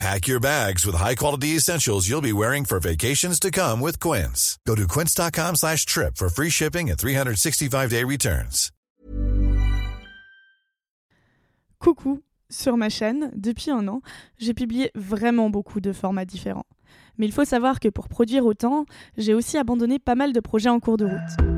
Pack your bags with high-quality essentials you'll be wearing for vacations to come with Quince. Go to quince.com slash trip for free shipping and 365-day returns. Coucou, sur ma chaîne, depuis un an, j'ai publié vraiment beaucoup de formats différents. Mais il faut savoir que pour produire autant, j'ai aussi abandonné pas mal de projets en cours de route.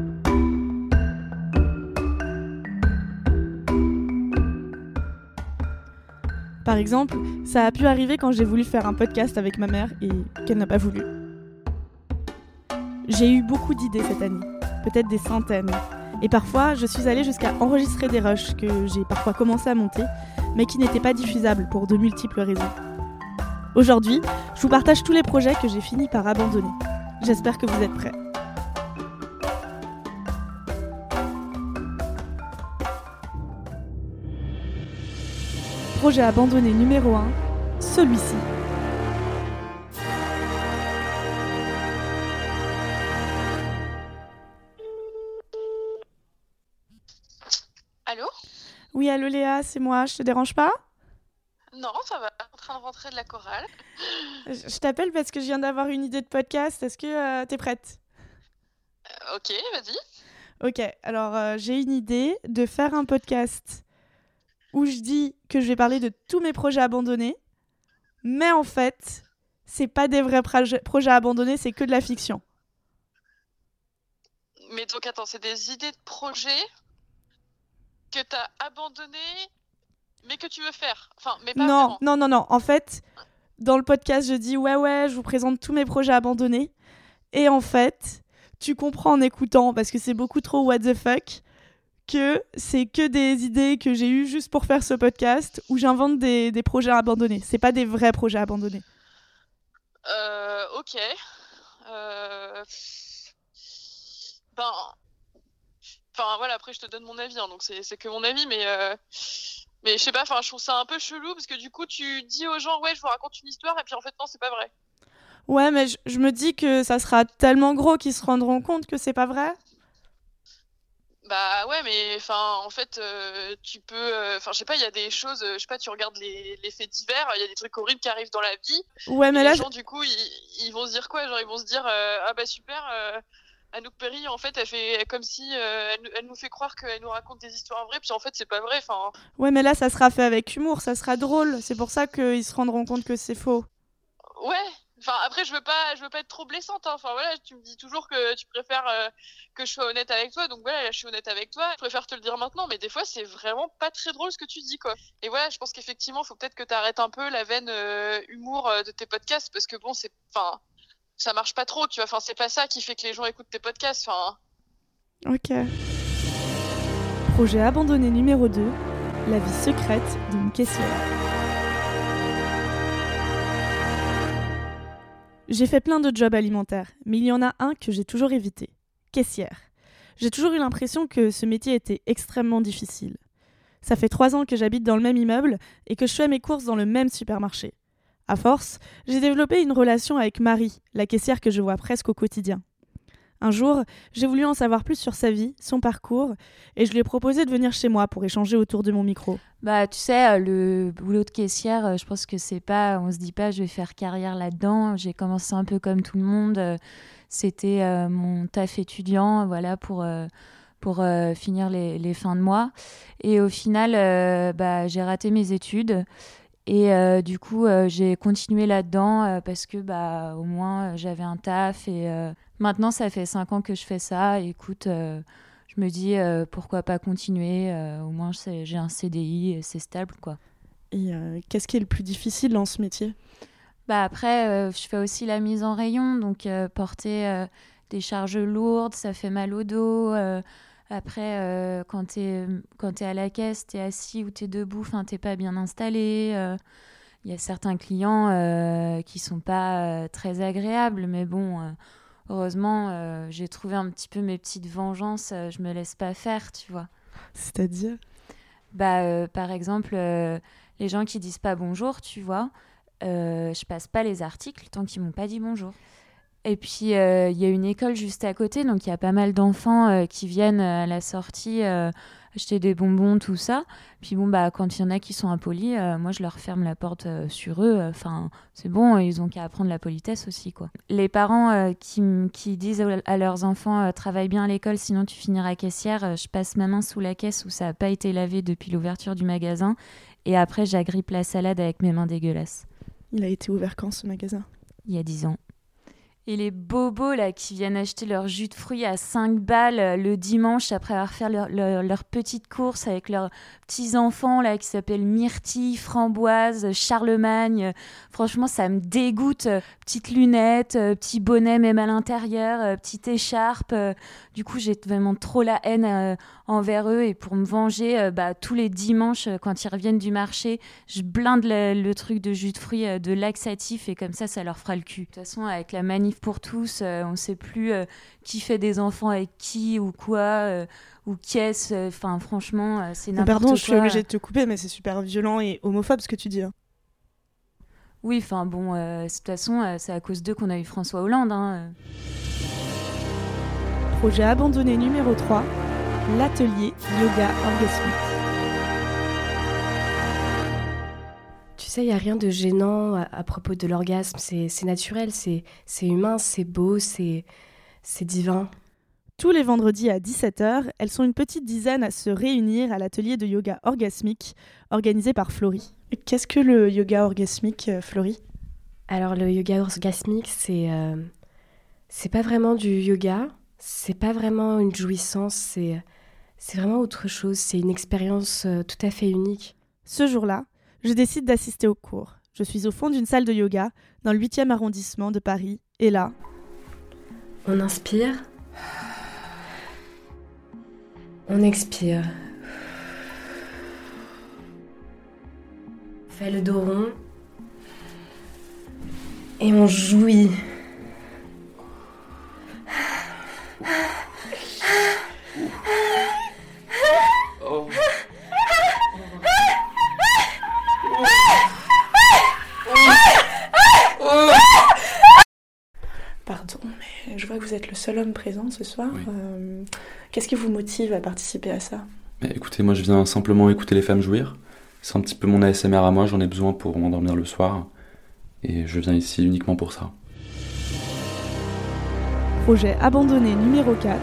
Par exemple, ça a pu arriver quand j'ai voulu faire un podcast avec ma mère et qu'elle n'a pas voulu. J'ai eu beaucoup d'idées cette année, peut-être des centaines. Et parfois, je suis allée jusqu'à enregistrer des rushs que j'ai parfois commencé à monter, mais qui n'étaient pas diffusables pour de multiples raisons. Aujourd'hui, je vous partage tous les projets que j'ai fini par abandonner. J'espère que vous êtes prêts. Projet abandonné numéro 1, celui-ci. Allô? Oui, allô Léa, c'est moi, je te dérange pas? Non, ça va. En train de rentrer de la chorale. Je t'appelle parce que je viens d'avoir une idée de podcast. Est-ce que euh, t'es prête? Euh, ok, vas-y. Ok, alors euh, j'ai une idée de faire un podcast où je dis que je vais parler de tous mes projets abandonnés, mais en fait, c'est pas des vrais proje- projets abandonnés, c'est que de la fiction. Mais donc attends, c'est des idées de projet que t'as abandonné, mais que tu veux faire. Enfin, mais pas Non, vraiment. non, non, non. En fait, dans le podcast, je dis ouais, ouais, je vous présente tous mes projets abandonnés. Et en fait, tu comprends en écoutant, parce que c'est beaucoup trop what the fuck, que c'est que des idées que j'ai eues juste pour faire ce podcast où j'invente des, des projets abandonnés. C'est pas des vrais projets abandonnés. Euh, ok. Euh... Ben... Enfin voilà, après je te donne mon avis, hein, donc c'est c'est que mon avis, mais... euh, Mais je sais pas, enfin je trouve ça un peu chelou, parce que du coup tu dis aux gens, ouais, je vous raconte une histoire, et puis en fait non, c'est pas vrai. Ouais, mais je, je me dis que ça sera tellement gros qu'ils se rendront compte que c'est pas vrai. Bah ouais, mais enfin, en fait, euh, tu peux, euh, enfin, je sais pas, il y a des choses, euh, je sais pas, tu regardes les, les faits divers, il y a des trucs horribles qui arrivent dans la vie. Ouais, et mais les là, gens, du coup, ils, ils vont se dire quoi? Genre, ils vont se dire, euh, ah bah super, euh, Anouk Perry, en fait, elle fait comme si elle, nous- elle nous fait croire qu'elle nous raconte des histoires vraies, puis en fait, c'est pas vrai. Enfin, ouais, mais là, ça sera fait avec humour, ça sera drôle. C'est pour ça qu'ils se rendront compte que c'est faux. ouais. Enfin, après, je veux pas, je veux pas être trop blessante. hein. Enfin voilà, tu me dis toujours que tu préfères euh, que je sois honnête avec toi, donc voilà, là, je suis honnête avec toi. Je préfère te le dire maintenant, mais des fois, c'est vraiment pas très drôle ce que tu dis, quoi. Et voilà, je pense qu'effectivement, faut peut-être que tu arrêtes un peu la veine euh, humour euh, de tes podcasts, parce que bon, c'est, enfin, ça marche pas trop, tu vois. Enfin, c'est pas ça qui fait que les gens écoutent tes podcasts. Enfin, Ok. Projet abandonné numéro 2, la vie secrète d'une caissière. J'ai fait plein de jobs alimentaires, mais il y en a un que j'ai toujours évité, caissière. J'ai toujours eu l'impression que ce métier était extrêmement difficile. Ça fait trois ans que j'habite dans le même immeuble et que je fais mes courses dans le même supermarché. À force, j'ai développé une relation avec Marie, la caissière que je vois presque au quotidien. Un jour, j'ai voulu en savoir plus sur sa vie, son parcours, et je lui ai proposé de venir chez moi pour échanger autour de mon micro. Bah, tu sais, euh, le boulot de caissière, euh, je pense que c'est pas, on se dit pas, je vais faire carrière là-dedans. J'ai commencé un peu comme tout le monde. euh, C'était mon taf étudiant, voilà, pour, pour finir les, les fins de mois. Et au final, bah, j'ai raté mes études. Et euh, du coup, euh, j'ai continué là-dedans euh, parce que, bah, au moins, j'avais un taf. Et maintenant, ça fait cinq ans que je fais ça. Écoute, je me dis pourquoi pas continuer. au moins, j'ai un CDI, et c'est stable, quoi. Et qu'est-ce qui est le plus difficile dans ce métier? Bah après, je fais aussi la mise en rayon, donc porter des charges lourdes, ça fait mal au dos. Euh, après, euh, quand tu es, quand t'es à la caisse, tu es assis ou tu es debout, enfin, tu pas bien installé. euh, Il y a certains clients euh, qui sont pas euh, très agréables, mais bon, euh, heureusement, j'ai trouvé un petit peu mes petites vengeances. je me laisse pas faire, tu vois. C'est-à-dire? Bah, par exemple, les gens qui disent pas bonjour, tu vois. je passe pas les articles tant qu'ils m'ont pas dit bonjour. Et puis, euh, il y a une école juste à côté, donc il y a pas mal d'enfants euh, qui viennent euh, à la sortie acheter des bonbons, tout ça. Puis bon, bah, quand il y en a qui sont impolis, moi, je leur ferme la porte sur eux. Enfin, c'est bon, ils ont qu'à apprendre la politesse aussi, quoi. Les parents qui, qui, disent à leurs enfants, travaille bien à l'école, sinon tu finiras caissière, je passe ma main sous la caisse où ça n'a pas été lavé depuis l'ouverture du magasin. Et après, j'agrippe la salade avec mes mains dégueulasses. Il a été ouvert quand, ce magasin? Il y a dix ans. Et les bobos là qui viennent acheter leur jus de fruits à 5 balles euh, le dimanche après avoir fait leur, leur, petite course avec leurs petits-enfants qui s'appellent Myrtille, Framboise, Charlemagne. Franchement, ça me dégoûte. Petites lunettes, euh, petit bonnet même à l'intérieur, euh, petite écharpe. Du coup, j'ai vraiment trop la haine envers eux et pour me venger, bah, tous les dimanches quand ils reviennent du marché, je blinde le, truc de jus de fruits, de laxatif et comme ça, ça leur fera le cul. De toute façon, avec la manif pour tous. Euh, on ne sait plus euh, qui fait des enfants avec qui ou quoi euh, ou qui est-ce. Enfin, franchement, c'est n'importe quoi. Pardon, je suis obligée de te couper, mais c'est super violent et homophobe ce que tu dis. Hein. Oui, enfin bon, de toute façon, c'est à cause d'eux qu'on a eu François Hollande. Hein. Projet abandonné numéro 3, l'atelier yoga orgasmique. Il n'y a rien de gênant à, propos de l'orgasme. C'est naturel, c'est humain, c'est beau, c'est divin. Tous les vendredis à 17h, elles sont une petite dizaine à se réunir à l'atelier de yoga orgasmique organisé par Florie. Qu'est-ce que le yoga orgasmique, euh, Florie? Alors, le yoga orgasmique, c'est euh, c'est pas vraiment du yoga, c'est pas vraiment une jouissance, c'est vraiment autre chose, c'est une expérience euh, tout à fait unique. Ce jour-là, je décide d'assister au cours. Je suis au fond d'une salle de yoga dans le 8e arrondissement de Paris. Et là... On inspire. On expire. On fait le dos rond. Et on jouit. Seul homme présent ce soir. Euh, qu'est-ce qui vous motive à participer à ça? Écoutez, moi je viens simplement écouter les femmes jouir. C'est un petit peu mon ASMR à moi, j'en ai besoin pour m'endormir le soir. Et je viens ici uniquement pour ça. Projet abandonné numéro 4.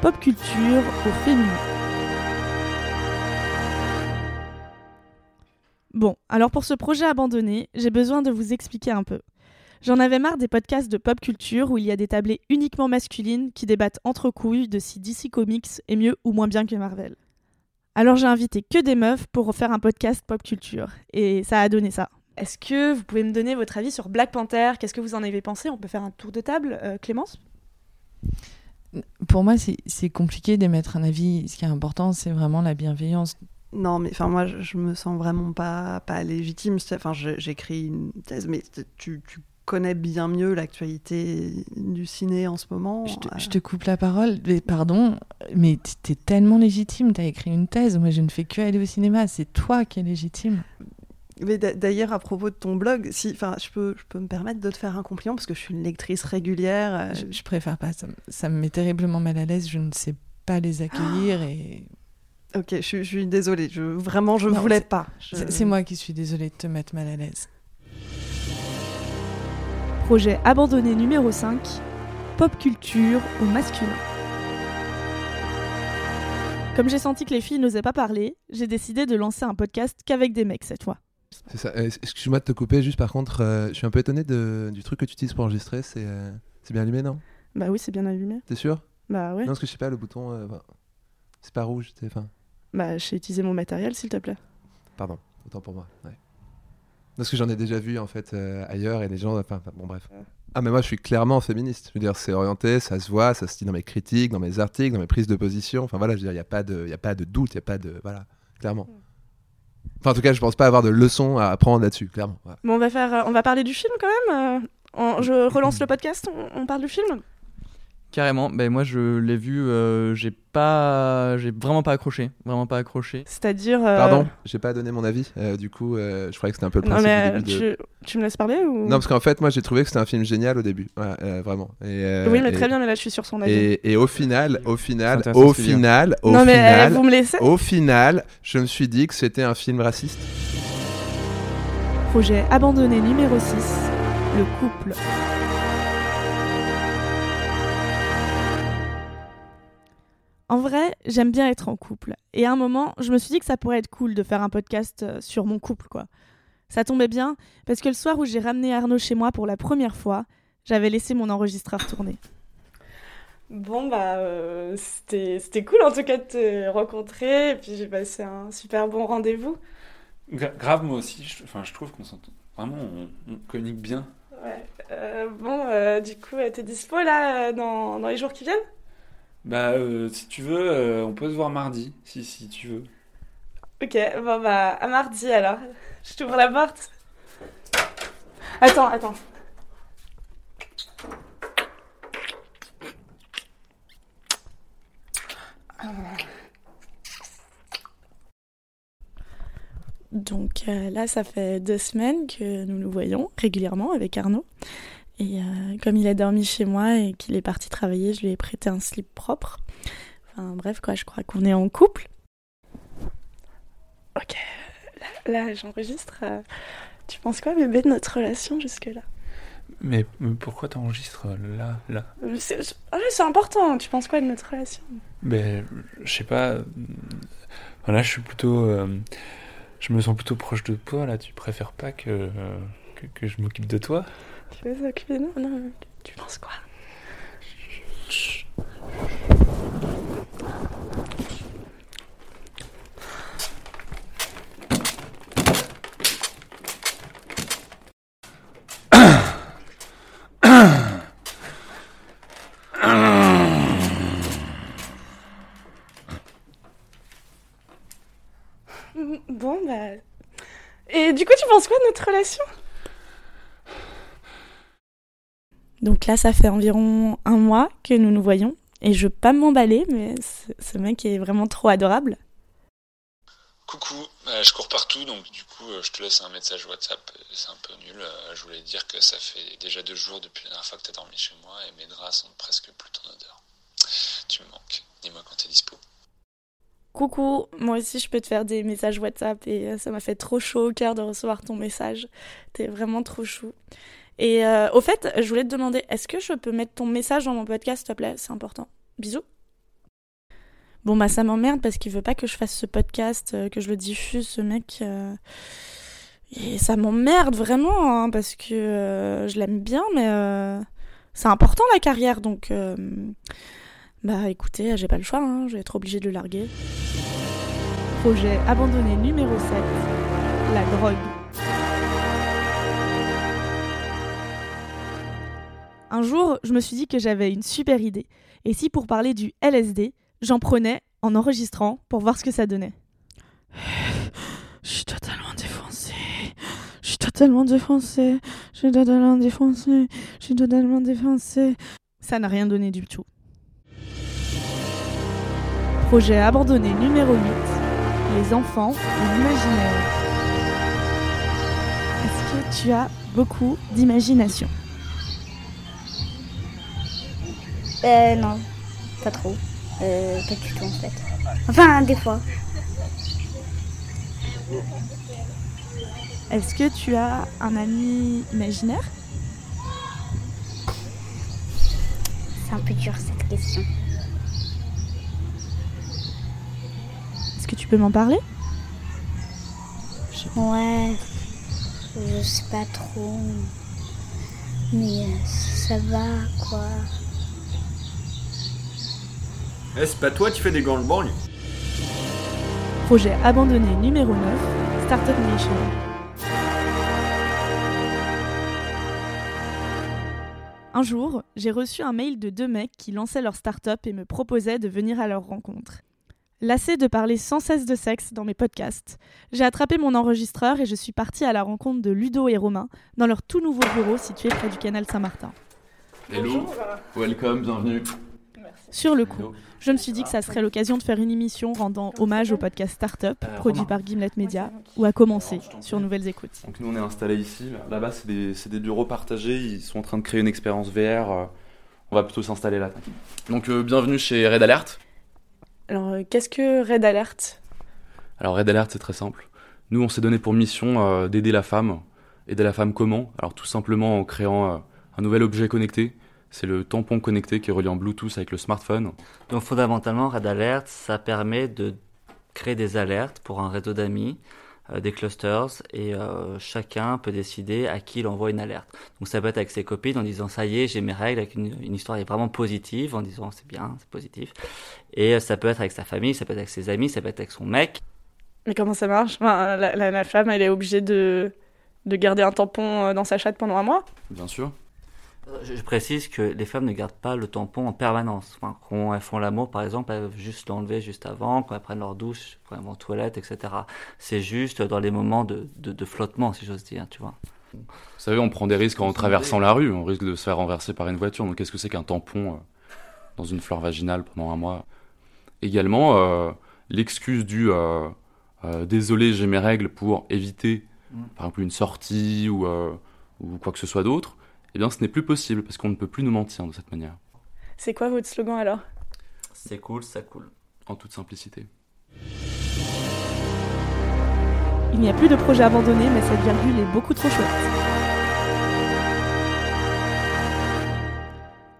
Pop culture au féminin. Bon, alors pour ce projet abandonné, j'ai besoin de vous expliquer un peu. J'en avais marre des podcasts de pop culture où il y a des tablés uniquement masculines qui débattent entre couilles de si DC Comics est mieux ou moins bien que Marvel. Alors j'ai invité que des meufs pour faire un podcast pop culture et ça a donné ça. Est-ce que vous pouvez me donner votre avis sur Black Panther? Qu'est-ce que vous en avez pensé? On peut faire un tour de table, euh, Clémence? Pour moi, c'est compliqué d'émettre un avis. Ce qui est important, c'est vraiment la bienveillance. Non, mais enfin moi, je, me sens vraiment pas pas légitime. Enfin, j'écris une thèse, mais tu, tu connais bien mieux l'actualité du ciné en ce moment. Je te, coupe la parole, mais pardon, mais tu es tellement légitime, tu as écrit une thèse, moi je ne fais que aller au cinéma, c'est toi qui es légitime. Mais d'ailleurs, à propos de ton blog, si, je peux, je peux me permettre de te faire un compliment parce que je suis une lectrice régulière. Euh, je, préfère pas, ça, me met terriblement mal à l'aise, je ne sais pas les accueillir et. Ok, je, suis désolée, je, vraiment, je ne voulais pas. C'est moi qui suis désolée de te mettre mal à l'aise. Projet abandonné numéro 5, pop culture au masculin. Comme j'ai senti que les filles n'osaient pas parler, j'ai décidé de lancer un podcast qu'avec des mecs cette fois. C'est ça. Euh, excuse-moi de te couper, juste par contre, euh, je suis un peu étonné du truc que tu utilises pour enregistrer. C'est euh, bien allumé, non? Bah oui, c'est bien allumé. T'es sûr? Bah ouais. Non, parce que je sais pas, le bouton. c'est pas rouge, enfin. Bah, j'ai utilisé mon matériel, s'il te plaît. Pardon, autant pour moi. Ouais. Parce que j'en ai déjà vu en fait euh, ailleurs et les gens. Enfin, bon, bref. Ah, mais moi je suis clairement féministe. Je veux dire, c'est orienté, ça se voit, ça se dit dans mes critiques, dans mes articles, dans mes prises de position. Enfin voilà, je veux dire, il n'y a, pas de, y a pas de doute, il n'y a pas de. Voilà, clairement. Enfin, en tout cas, je pense pas avoir de leçons à apprendre là-dessus, clairement. Bon, on va, faire, euh, on va parler du film quand même. Euh, je relance le podcast, on, parle du film? Carrément, ben moi je l'ai vu, euh, j'ai pas, j'ai vraiment pas accroché, vraiment pas accroché. C'est-à-dire. euh, Pardon, j'ai pas donné mon avis. euh, du coup, euh, je croyais que c'était un peu le Non, principe mais du début de- tu, me laisses parler ou... Non, parce qu'en fait, moi, j'ai trouvé que c'était un film génial au début. Ouais, euh, vraiment. Et, euh, Oui, mais et- très bien, mais là, je suis sur son avis. Et, et au final, au final, au hein. final, au non, mais euh, final, vous me laissez? au final, je me suis dit que c'était un film raciste. Projet abandonné numéro 6, le couple. En vrai, j'aime bien être en couple. Et à un moment, je me suis dit que ça pourrait être cool de faire un podcast euh, sur mon couple, quoi. Ça tombait bien, parce que le soir où j'ai ramené Arnaud chez moi pour la première fois, j'avais laissé mon enregistreur tourner. Bon, bah, euh, c'était c'était cool en tout cas de te rencontrer, et puis j'ai passé un super bon rendez-vous. Gra- grave, moi aussi, je, enfin, je trouve qu'on s'entend. Vraiment, on, on communique bien. Ouais. Euh, bon, euh, du coup, t'es dispo là dans, dans les jours qui viennent? Bah, euh, si tu veux, euh, on peut se voir mardi, si, si tu veux. Ok, bon bah, à mardi alors. Je t'ouvre la porte. Attends, attends. Donc euh, là, ça fait deux semaines que nous nous voyons régulièrement avec Arnaud. Et euh, comme il a dormi chez moi et qu'il est parti travailler, je lui ai prêté un slip propre. Enfin bref, quoi, je crois qu'on est en couple. Ok, là, là, j'enregistre. euh, Tu penses quoi, bébé, de notre relation jusque-là? Mais, mais pourquoi t'enregistres là, là? Euh, C'est c'est- ah ouais, c'est important, tu penses quoi de notre relation? Ben, je sais pas. euh, Là, je suis plutôt. euh, je me sens plutôt proche de toi, là. Tu préfères pas que, que, que je m'occupe de toi. Tu veux s'occuper de nous Non, tu penses quoi? Bon, bah. Et du coup, tu penses quoi de notre relation? Donc là, ça fait environ un mois que nous nous voyons. Et je veux pas m'emballer, mais ce, mec est vraiment trop adorable. Coucou, euh, je cours partout, donc du coup, euh, je te laisse un message WhatsApp. C'est un peu nul. euh, je voulais dire que ça fait déjà deux jours depuis la dernière fois que t'as dormi chez moi et mes draps sont presque plus ton odeur. Tu me manques. Dis-moi quand t'es dispo. Coucou, moi aussi je peux te faire des messages WhatsApp et ça m'a fait trop chaud au cœur de recevoir ton message. T'es vraiment trop chou. Et euh, au fait, je voulais te demander, est-ce que je peux mettre ton message dans mon podcast, s'il te plaît? C'est important. Bisous. Bon bah ça m'emmerde parce qu'il veut pas que je fasse ce podcast, euh, que je le diffuse, ce mec. euh, Et ça m'emmerde vraiment hein, parce que je l'aime bien, mais c'est important la carrière, donc. Bah écoutez, j'ai pas le choix, hein, je vais être obligée de le larguer. Projet abandonné numéro 7, la drogue. Un jour, je me suis dit que j'avais une super idée. Et si pour parler du LSD, j'en prenais en enregistrant pour voir ce que ça donnait. Je suis totalement défoncée. Je suis totalement défoncée. Je suis totalement défoncée. Je suis totalement défoncée. Ça n'a rien donné du tout. Projet abandonné numéro 8, les enfants et l'imaginaire. Est-ce que tu as beaucoup d'imagination? Euh, non, pas trop. Euh, pas du tout en fait. Enfin, des fois. Est-ce que tu as un ami imaginaire? C'est un peu dur cette question. Est-ce que tu peux m'en parler? Ouais, je sais pas trop. Mais euh, ça va quoi. Eh, c'est pas toi qui fais des gangbangs Projet abandonné numéro 9, Startup Nation. Un jour, j'ai reçu un mail de deux mecs qui lançaient leur start-up et me proposaient de venir à leur rencontre. Lassée de parler sans cesse de sexe dans mes podcasts, j'ai attrapé mon enregistreur et je suis partie à la rencontre de Ludo et Romain dans leur tout nouveau bureau situé près du canal Saint-Martin. Hello, welcome, bienvenue. Sur le coup, je me suis dit que ça serait l'occasion de faire une émission rendant hommage au podcast Startup, produit par Gimlet Media, ou à commencer sur Nouvelles Écoutes. Donc nous on est installés ici, là-bas c'est des, bureaux partagés, ils sont en train de créer une expérience VR, euh, on va plutôt s'installer là. Donc euh, bienvenue chez Red Alert. Alors, euh, qu'est-ce que Red Alert? Alors Red Alert c'est très simple. Nous on s'est donné pour mission euh, d'aider la femme. Aider la femme comment? Alors tout simplement en créant euh, un nouvel objet connecté. C'est le tampon connecté qui est relié en Bluetooth avec le smartphone. Donc fondamentalement, Red Alert, ça permet de créer des alertes pour un réseau d'amis, euh, des clusters, et euh, chacun peut décider à qui il envoie une alerte. Donc ça peut être avec ses copines en disant ça y est, j'ai mes règles, avec une, une histoire qui est vraiment positive, en disant c'est bien, c'est positif. Et euh, ça peut être avec sa famille, ça peut être avec ses amis, ça peut être avec son mec. Mais comment ça marche? Enfin, la, la- la femme, elle est obligée de, de garder un tampon dans sa chatte pendant un mois? Bien sûr. Euh, Je, je précise que les femmes ne gardent pas le tampon en permanence. Enfin, quand elles font l'amour, par exemple, elles peuvent juste l'enlever juste avant, quand elles prennent leur douche, quand elles vont aux toilettes, etc. C'est juste dans les moments de, de, de flottement, si j'ose dire, tu vois. Vous savez, on prend des risques en traversant la rue, on risque de se faire renverser par une voiture. Donc qu'est-ce que c'est qu'un tampon euh, dans une fleur vaginale pendant un mois? Également, euh, l'excuse du euh, euh, désolé, j'ai mes règles pour éviter, Mm. par exemple, une sortie ou, ou quoi que ce soit d'autre, eh bien ce n'est plus possible parce qu'on ne peut plus nous mentir de cette manière, C'est quoi votre slogan alors? C'est cool, ça coule. en toute simplicité. Il n'y a plus de projet abandonné, mais cette virgule est beaucoup trop chouette.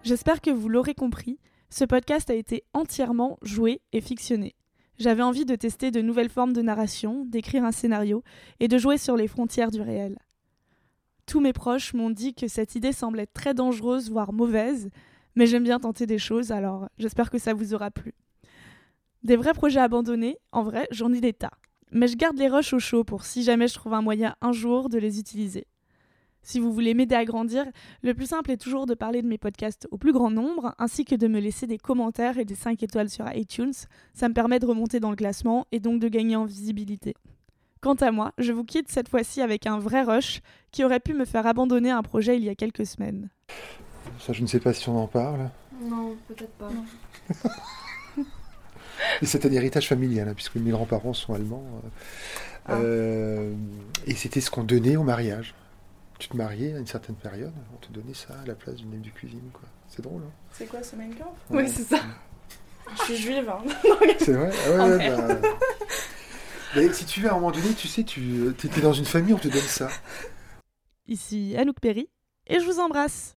J'espère que vous l'aurez compris, ce podcast a été entièrement joué et fictionné. J'avais envie de tester de nouvelles formes de narration, d'écrire un scénario et de jouer sur les frontières du réel. Tous mes proches m'ont dit que cette idée semblait très dangereuse, voire mauvaise, mais j'aime bien tenter des choses, alors j'espère que ça vous aura plu. Des vrais projets abandonnés, en vrai, j'en ai des tas. Mais je garde les rushs au chaud pour si jamais je trouve un moyen un jour de les utiliser. Si vous voulez m'aider à grandir, le plus simple est toujours de parler de mes podcasts au plus grand nombre, ainsi que de me laisser des commentaires et des 5 étoiles sur iTunes. Ça me permet de remonter dans le classement et donc de gagner en visibilité. Quant à moi, je vous quitte cette fois-ci avec un vrai rush qui aurait pu me faire abandonner un projet il y a quelques semaines. Ça, je ne sais pas si on en parle. Non, peut-être pas. Et c'est un héritage familial, hein, puisque mes grands-parents sont allemands. euh, Ah. euh, et c'était ce qu'on donnait au mariage. Tu te mariais à une certaine période, on te donnait ça à la place d'une aide de cuisine. quoi. C'est drôle, hein C'est quoi ce Mein Kampf Ouais. Oui, c'est ça. Je suis juive. Hein. C'est vrai? Ah ouais, bah, Si tu veux, à un moment donné, tu sais, tu étais dans une famille, on te donne ça. Ici Anouk Perry, et je vous embrasse.